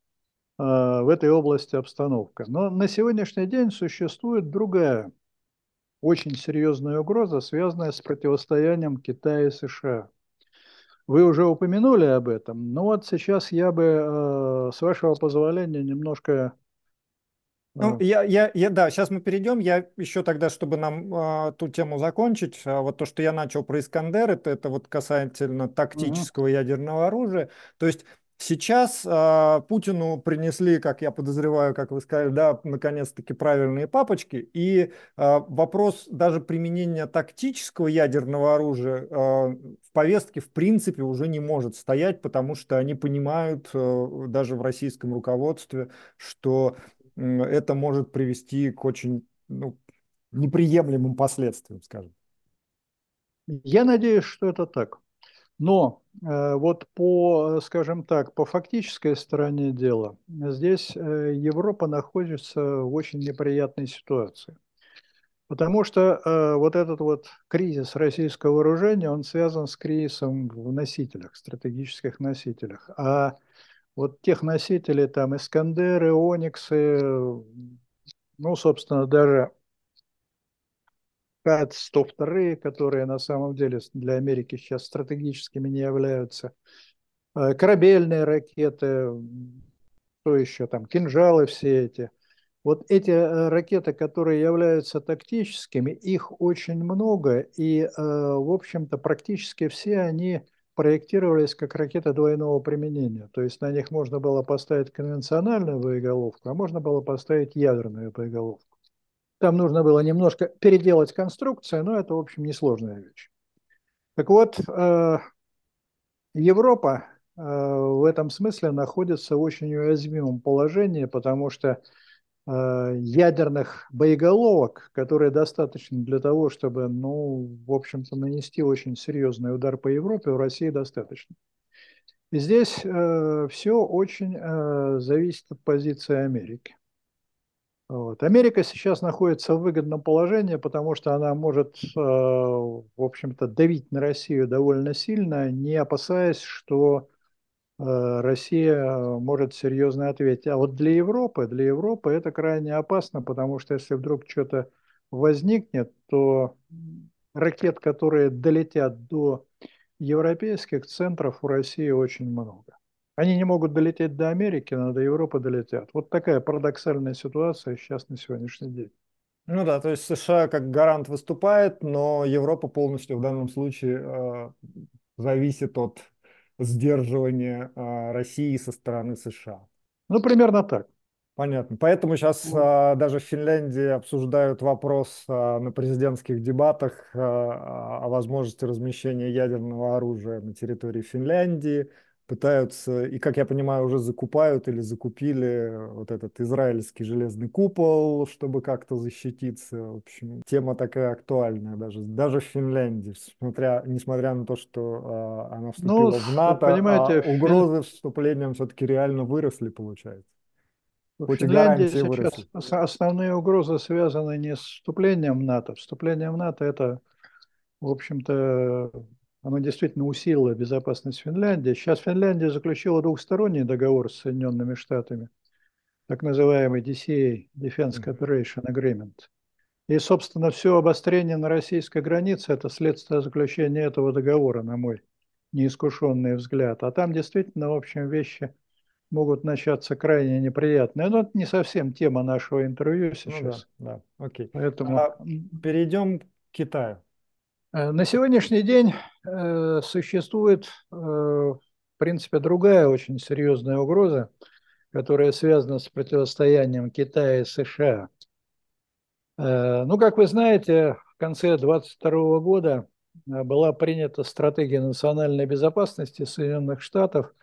э, в этой области обстановка. Но на сегодняшний день существует другая очень серьезная угроза, связанная с противостоянием Китая и США. Вы уже упомянули об этом, но вот сейчас я бы, э, с вашего позволения, немножко... Ну, я, я, я, да, сейчас мы перейдем. Я еще тогда, чтобы нам э, ту тему закончить, э, вот то, что я начал про Искандер, это, это вот касательно тактического угу. ядерного оружия. То есть Сейчас э, Путину принесли, как я подозреваю, как вы сказали, да, наконец-таки правильные папочки. И э, вопрос даже применения тактического ядерного оружия э, в повестке в принципе уже не может стоять, потому что они понимают э, даже в российском руководстве, что э, это может привести к очень ну, неприемлемым последствиям, скажем. Я надеюсь, что это так. Но вот по, скажем так, по фактической стороне дела, здесь э, Европа находится в очень неприятной ситуации. Потому что э, вот этот вот кризис российского вооружения, он связан с кризисом в носителях, стратегических носителях. А вот тех носителей, там, Искандеры, Ониксы, ну, собственно, даже КАТ-102, которые на самом деле для Америки сейчас стратегическими не являются, э, корабельные ракеты, что еще там, кинжалы все эти. Вот эти э, ракеты, которые являются тактическими, их очень много, и, э, в общем-то, практически все они проектировались как ракеты двойного применения. То есть на них можно было поставить конвенциональную боеголовку, а можно было поставить ядерную боеголовку. Там нужно было немножко переделать конструкцию, но это, в общем, несложная вещь. Так вот, э, Европа э, в этом смысле находится в очень уязвимом положении, потому что э, ядерных боеголовок, которые достаточно для того, чтобы, ну, в общем-то, нанести очень серьезный удар по Европе, у России достаточно. И здесь э, все очень э, зависит от позиции Америки. Вот. Америка сейчас находится в выгодном положении, потому что она может, э, в общем-то, давить на Россию довольно сильно, не опасаясь, что э, Россия может серьезно ответить. А вот для Европы, для Европы это крайне опасно, потому что если вдруг что-то возникнет, то ракет, которые долетят до европейских центров, у России очень много. Они не могут долететь до Америки, но до Европы долетят. Вот такая парадоксальная ситуация сейчас на сегодняшний день. Ну да, то есть США как гарант выступает, но Европа полностью в данном случае э, зависит от сдерживания э, России со стороны США. Ну, примерно так. Понятно. Поэтому сейчас а, даже в Финляндии обсуждают вопрос а, на президентских дебатах а, о возможности размещения ядерного оружия на территории Финляндии пытаются, и, как я понимаю, уже закупают или закупили вот этот израильский железный купол, чтобы как-то защититься. В общем, тема такая актуальная даже, даже в Финляндии, смотря, несмотря на то, что а, она вступила ну, в НАТО, понимаете, а угрозы фин... вступлением все-таки реально выросли, получается. В Хоть Финляндии сейчас выросли. основные угрозы связаны не с вступлением в НАТО. Вступление в НАТО – это, в общем-то, оно действительно усилило безопасность Финляндии. Сейчас Финляндия заключила двухсторонний договор с Соединенными Штатами, так называемый DCA, Defense Cooperation Agreement. И, собственно, все обострение на российской границе – это следствие заключения этого договора, на мой неискушенный взгляд. А там действительно, в общем, вещи могут начаться крайне неприятные. Но это не совсем тема нашего интервью сейчас. Ну да, да, окей. Поэтому... А, перейдем к Китаю. Э, на сегодняшний день э, существует, э, в принципе, другая очень серьезная угроза, которая связана с противостоянием Китая и США. Ну, как вы знаете, в конце 2022 года была принята стратегия национальной безопасности Соединенных Штатов,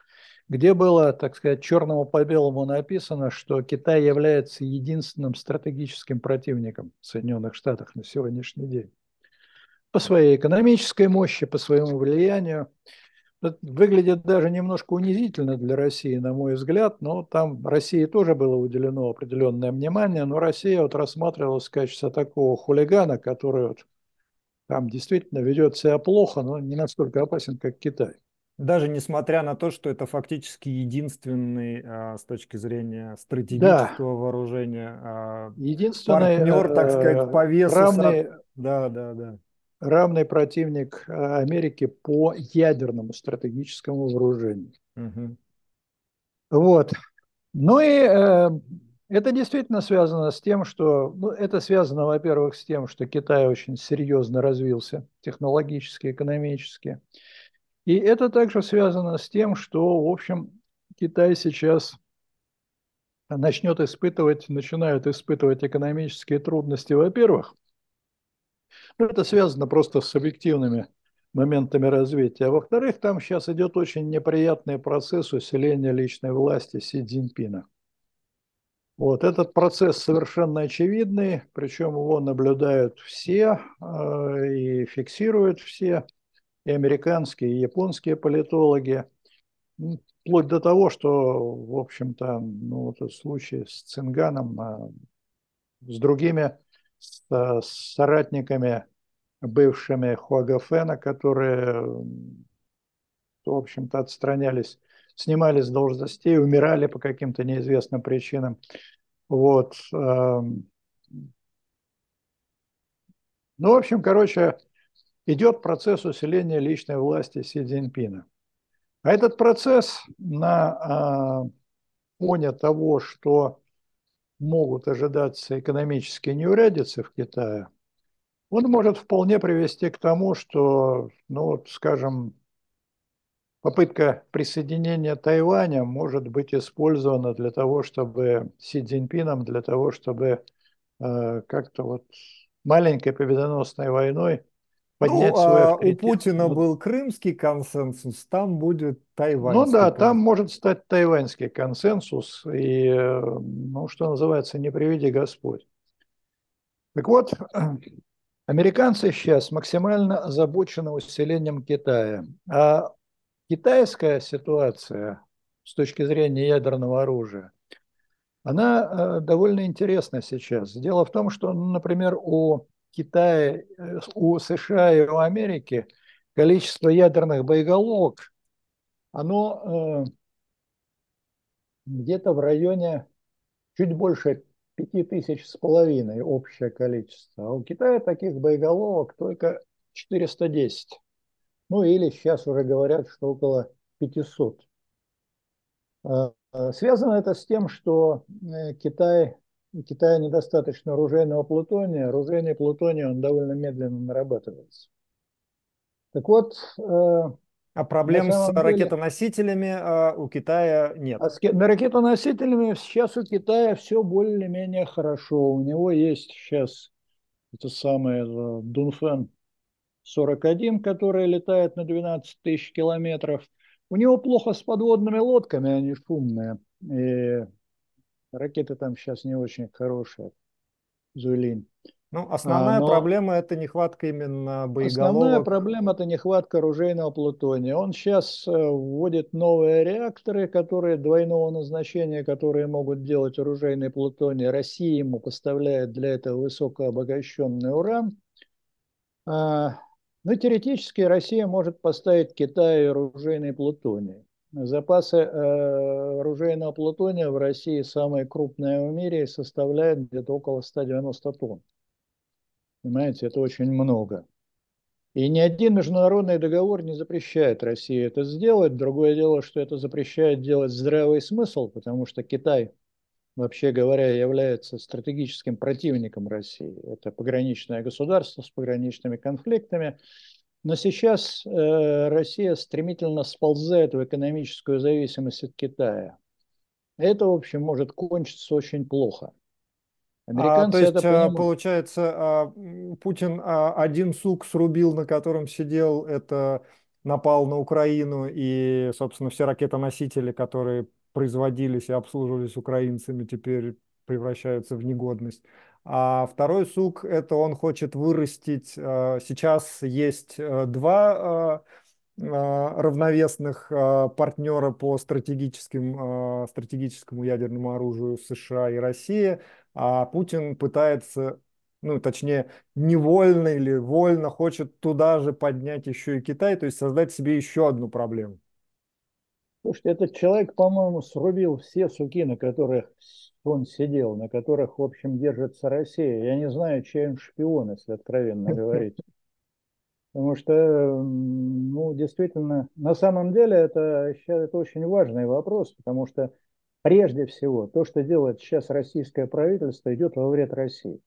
где было, так сказать, черному по белому написано, что Китай является единственным стратегическим противником Соединенных Штатов на сегодняшний день. По своей экономической мощи, по своему влиянию – это выглядит даже немножко унизительно для России, на мой взгляд, но там России тоже было уделено определенное внимание, но Россия вот рассматривалась в качестве такого хулигана, который вот там действительно ведет себя плохо, но не настолько опасен, как Китай. Даже несмотря на то, что это фактически единственный а, с точки зрения стратегического да. вооружения а, единственный партнер, так сказать, э, по весу. Равный, да, да, да равный противник э, Америки по ядерному стратегическому вооружению. Угу. Вот. Ну и э, это действительно связано с тем, что... Ну, это связано, во-первых, с тем, что Китай очень серьезно развился технологически, экономически. И это также связано с тем, что, в общем, Китай сейчас начнет испытывать, начинают испытывать экономические трудности, во-первых, ну, это связано просто с объективными моментами развития. А во-вторых, там сейчас идет очень неприятный процесс усиления личной власти Си Цзиньпина. Вот этот процесс совершенно очевидный, причем его наблюдают все э, и фиксируют все, и американские, и японские политологи, вплоть до того, что, в общем-то, ну, вот случай с Цинганом, э, с другими с, соратниками бывшими Хуагафена, которые, в общем-то, отстранялись, снимались с должностей, умирали по каким-то неизвестным причинам. Вот. Эм. Ну, в общем, короче, идет процесс усиления личной власти Си Цзиньпина. А этот процесс на фоне того, что могут ожидаться экономические неурядицы в Китае, он может вполне привести к тому, что, ну вот, скажем, попытка присоединения Тайваня может быть использована для того, чтобы Си Цзиньпином, для того, чтобы э, как-то вот маленькой победоносной войной поднять ну, свой а У Путина был крымский консенсус, там будет тайваньский. Ну да, консенсус. там может стать тайваньский консенсус, и, ну, что называется, не приведи Господь. Так вот, американцы сейчас максимально озабочены усилением Китая. А китайская ситуация с точки зрения ядерного оружия, она э, довольно интересна сейчас. Дело в том, что, например, у Китая, э, у США и у Америки количество ядерных боеголовок, оно э, где-то в районе чуть больше пяти тысяч с половиной общее количество. А у Китая таких боеголовок только 410. Ну или сейчас уже говорят, что около 500. А, а, связано это с тем, что э, Китай у Китая недостаточно оружейного плутония. Оружейный плутоний, он довольно медленно нарабатывается. Так вот... Э, а проблем с деле, ракетоносителями э, у Китая нет? А с ракетоносителями сейчас у Китая все более-менее хорошо. У него есть сейчас это самое э, Дунфен 41, который летает на 12 тысяч километров. У него плохо с подводными лодками, они шумные. И Ракеты там сейчас не очень хорошие. Зуйлин. Ну, основная а, но... проблема это нехватка именно боеголовок. Основная проблема это нехватка оружейного плутония. Он сейчас э, вводит новые реакторы, которые двойного назначения, которые могут делать оружейный плутоний. Россия ему поставляет для этого высокообогащенный уран. А, ну, теоретически Россия может поставить Китаю оружейный плутоний. Запасы э, оружейного плутония в России самые крупные в мире составляют где-то около 190 тонн. Понимаете, это очень много. И ни один международный договор не запрещает России это сделать. Другое дело, что это запрещает делать здравый смысл, потому что Китай, вообще говоря, является стратегическим противником России. Это пограничное государство с пограничными конфликтами. Но сейчас э, Россия стремительно сползает в экономическую зависимость от Китая. Это, в общем, может кончиться очень плохо. Американцы а, то есть, а, понимают. получается, а, Путин а, один сук срубил, на котором сидел, это напал на Украину, и, собственно, все ракетоносители, которые производились и обслуживались украинцами, теперь превращаются в негодность. А второй сук, это он хочет вырастить, сейчас есть два равновесных партнера по стратегическим, стратегическому ядерному оружию США и Россия а Путин пытается, ну, точнее, невольно или вольно хочет туда же поднять еще и Китай, то есть создать себе еще одну проблему. Слушайте, этот человек, по-моему, срубил все суки, на которых он сидел, на которых, в общем, держится Россия. Я не знаю, чей он шпион, если откровенно говорить. Потому что, ну, действительно, на самом деле это, это очень важный вопрос, потому что Прежде всего, то, что делает сейчас российское правительство, идет во вред России.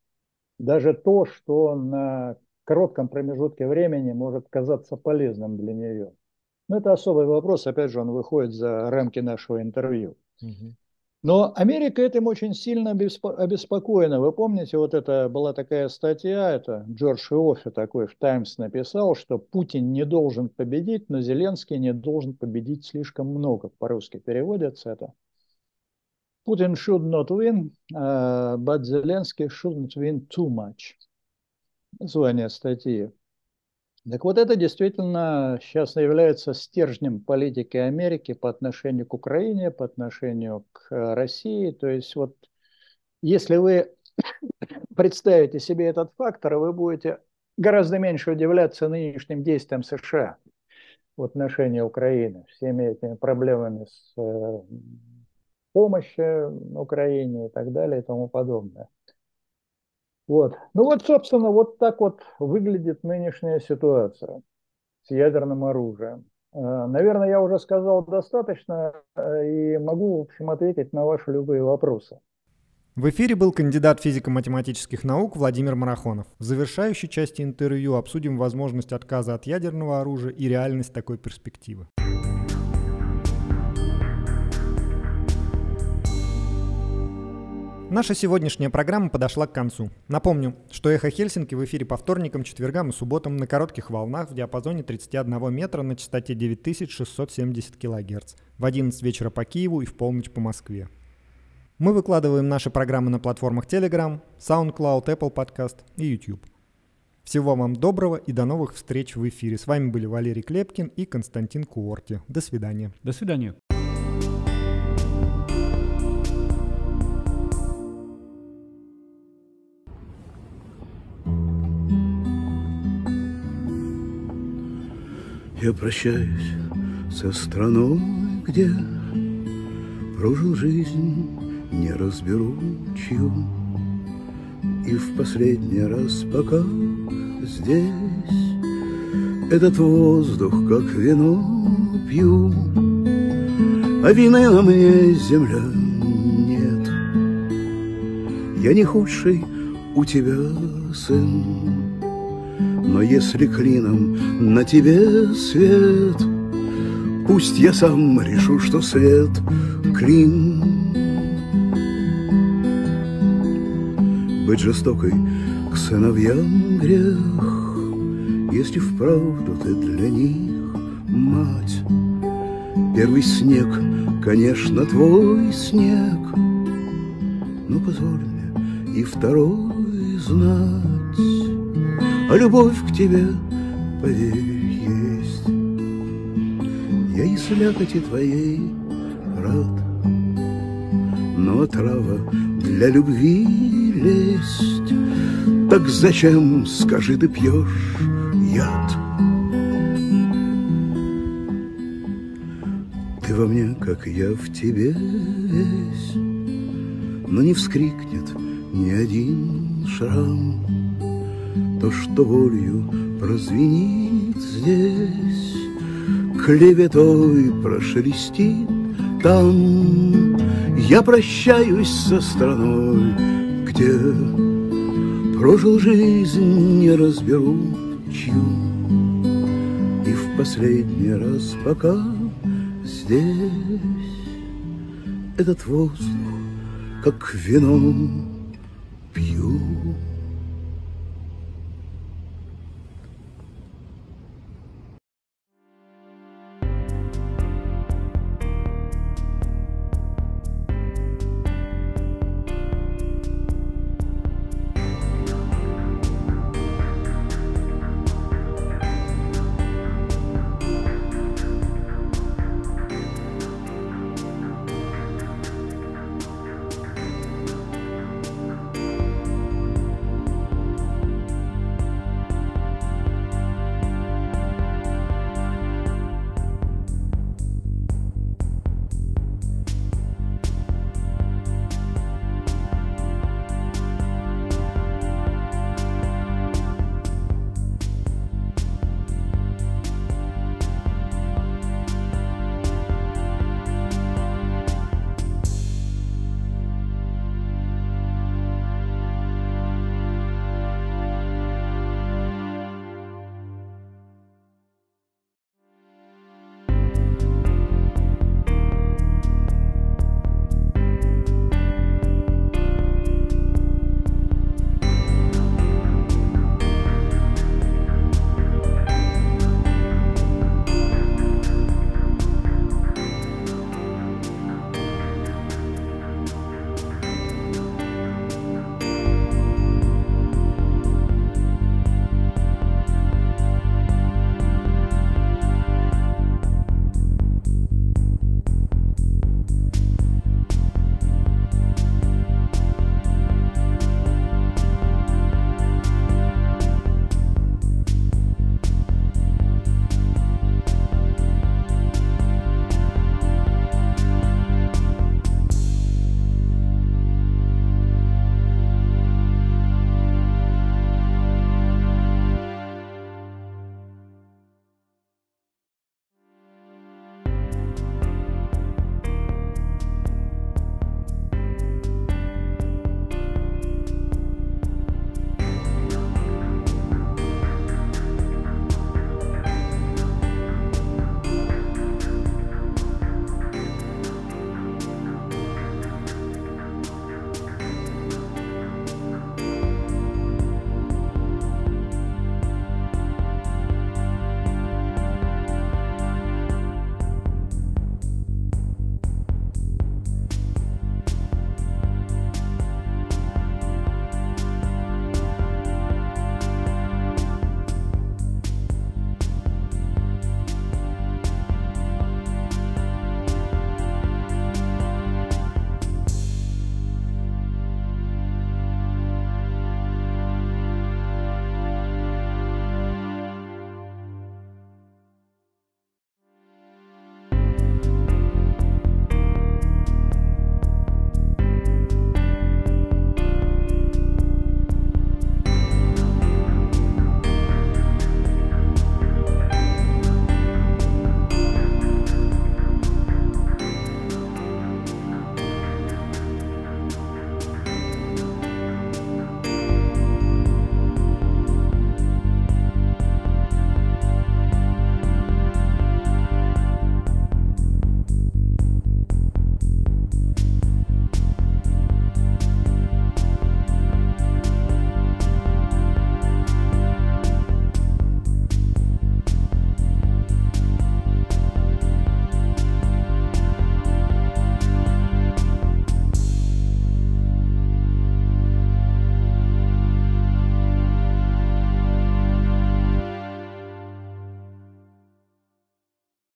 Даже то, что на коротком промежутке времени может казаться полезным для нее. Но это особый вопрос, опять же, он выходит за рамки нашего интервью. Но Америка этим очень сильно обеспокоена. Вы помните, вот это была такая статья, это Джордж Иоффе такой в «Таймс» написал, что Путин не должен победить, но Зеленский не должен победить слишком много. По-русски переводится это. Putin should not win, uh, but Zelensky shouldn't win too much. Название статьи. Так вот это действительно сейчас является стержнем политики Америки по отношению к Украине, по отношению к э, России. То есть вот если вы представите себе этот фактор, вы будете гораздо меньше удивляться нынешним действиям США в отношении Украины, всеми этими проблемами с э, помощи Украине и так далее и тому подобное. Вот. Ну вот, собственно, вот так вот выглядит нынешняя ситуация с ядерным оружием. Э, наверное, я уже сказал достаточно э, и могу, в общем, ответить на ваши любые вопросы. В эфире был кандидат физико-математических наук Владимир Марахонов. В завершающей части интервью обсудим возможность отказа от ядерного оружия и реальность такой перспективы. Наша сегодняшняя программа подошла к концу. Напомню, что «Эхо Хельсинки» в эфире по вторникам, четвергам и субботам на коротких волнах в диапазоне 31 метра на частоте 9670 кГц в 11 вечера по Киеву и в полночь по Москве. Мы выкладываем наши программы на платформах Telegram, SoundCloud, Apple Podcast и YouTube. Всего вам доброго и до новых встреч в эфире. С вами были Валерий Клепкин и Константин Куорти. До свидания. До свидания. Я прощаюсь со страной, где Прожил жизнь, не разберу чью. И в последний раз пока здесь Этот воздух, как вино, пью, А вины на мне земля нет. Я не худший у тебя сын, но если клином на тебе свет, Пусть я сам решу, что свет клин. Быть жестокой к сыновьям грех, Если вправду ты для них мать. Первый снег, конечно, твой снег, Но позволь мне и второй знать. А любовь к тебе, поверь, есть. Я и слякоти твоей рад, Но трава для любви лезть. Так зачем, скажи, ты пьешь яд? Ты во мне, как я в тебе весь, Но не вскрикнет ни один шрам то, что волю прозвенит здесь, Клеветой прошелестит там. Я прощаюсь со страной, где Прожил жизнь, не разберу чью. И в последний раз пока здесь Этот воздух, как вино.